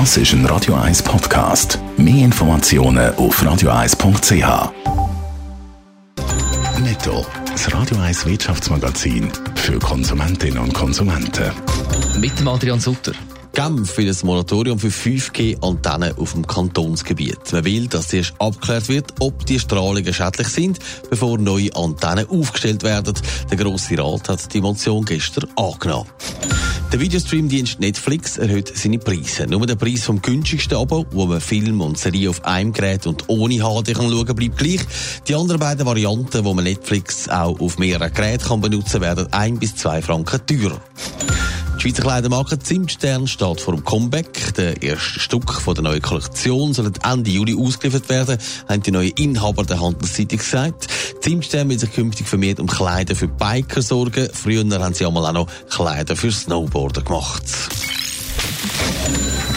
Das ist ein Radio 1 Podcast. Mehr Informationen auf radio1.ch. Netto, das Radio 1 Wirtschaftsmagazin für Konsumentinnen und Konsumenten. Mit dem Adrian Sutter. Genf will ein Moratorium für 5G-Antennen auf dem Kantonsgebiet. Man will, dass zuerst abgeklärt wird, ob die Strahlungen schädlich sind, bevor neue Antennen aufgestellt werden. Der Grosse Rat hat die Motion gestern angenommen. Der Videostreamdienst Netflix erhöht seine Preise. Nur der Preis vom günstigsten Abo, wo man Film und Serie auf einem Gerät und ohne HD kann schauen, bleibt gleich. Die anderen beiden Varianten, wo man Netflix auch auf mehreren Geräten kann benutzen, werden ein bis zwei Franken teurer. Die Schweizer Kleidermarke Zimtstern steht vor dem Comeback. Der erste Stück von der neuen Kollektion soll Ende Juli ausgeliefert werden, haben die neuen Inhaber der Handelszeitung gesagt. Zimtstern will sich künftig vermehrt um Kleider für Biker sorgen. Früher haben sie auch noch Kleider für Snowboarder gemacht.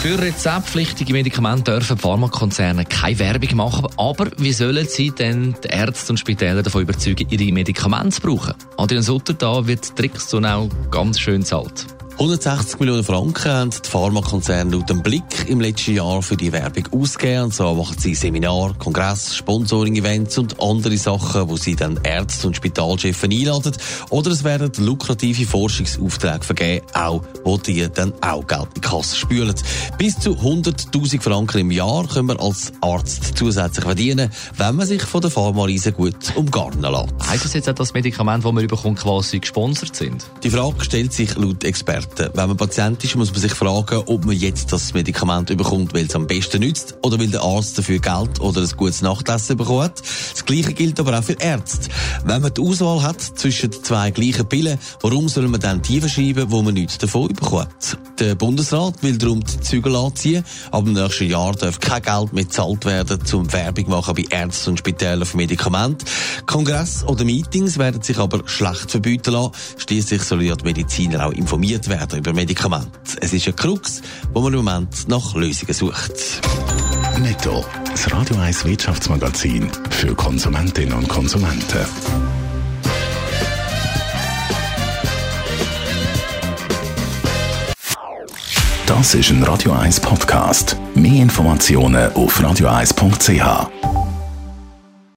Für rezeptpflichtige Medikamente dürfen Pharmakonzerne keine Werbung machen. Aber wie sollen sie denn die Ärzte und Spitäler davon überzeugen, ihre Medikamente zu brauchen? Adrian Sutter, da wird Tricks und auch ganz schön zahlt. 160 Millionen Franken haben die Pharmakonzerne laut dem Blick im letzten Jahr für die Werbung ausgegeben. Und so machen sie Seminar, Kongress, Sponsoring-Events und andere Sachen, wo sie dann Ärzte und Spitalchefs einladen. Oder es werden lukrative Forschungsaufträge vergeben, auch wo die dann auch Geld in die Kasse spülen. Bis zu 100.000 Franken im Jahr können wir als Arzt zusätzlich verdienen, wenn man sich von der Pharma-Riese gut umgarnen lässt. Heißt das jetzt auch, dass Medikamente, die man bekommt, quasi gesponsert sind? Die Frage stellt sich laut Experten Experten. Wenn man Patient ist, muss man sich fragen, ob man jetzt das Medikament bekommt, weil es am besten nützt oder weil der Arzt dafür Geld oder ein gutes Nachtessen bekommt. Das Gleiche gilt aber auch für Ärzte. Wenn man die Auswahl hat zwischen zwei gleichen Pillen, warum soll man dann die verschreiben, wo man nichts davon bekommt? Der Bundesrat will darum die Zügel anziehen. Ab dem nächsten Jahr darf kein Geld mehr gezahlt werden, zum Werbung machen bei Ärzten und Spitälern für Medikamente. Kongress oder Meetings werden sich aber schlecht verbieten lassen. Schließlich sollen ja die Mediziner auch informiert werden werden über Medikamente. Es ist ein Krux, wo man im Moment nach Lösungen sucht. Netto, das Radio 1 Wirtschaftsmagazin für Konsumentinnen und Konsumenten. Das ist ein Radio 1 Podcast. Mehr Informationen auf radio1.ch.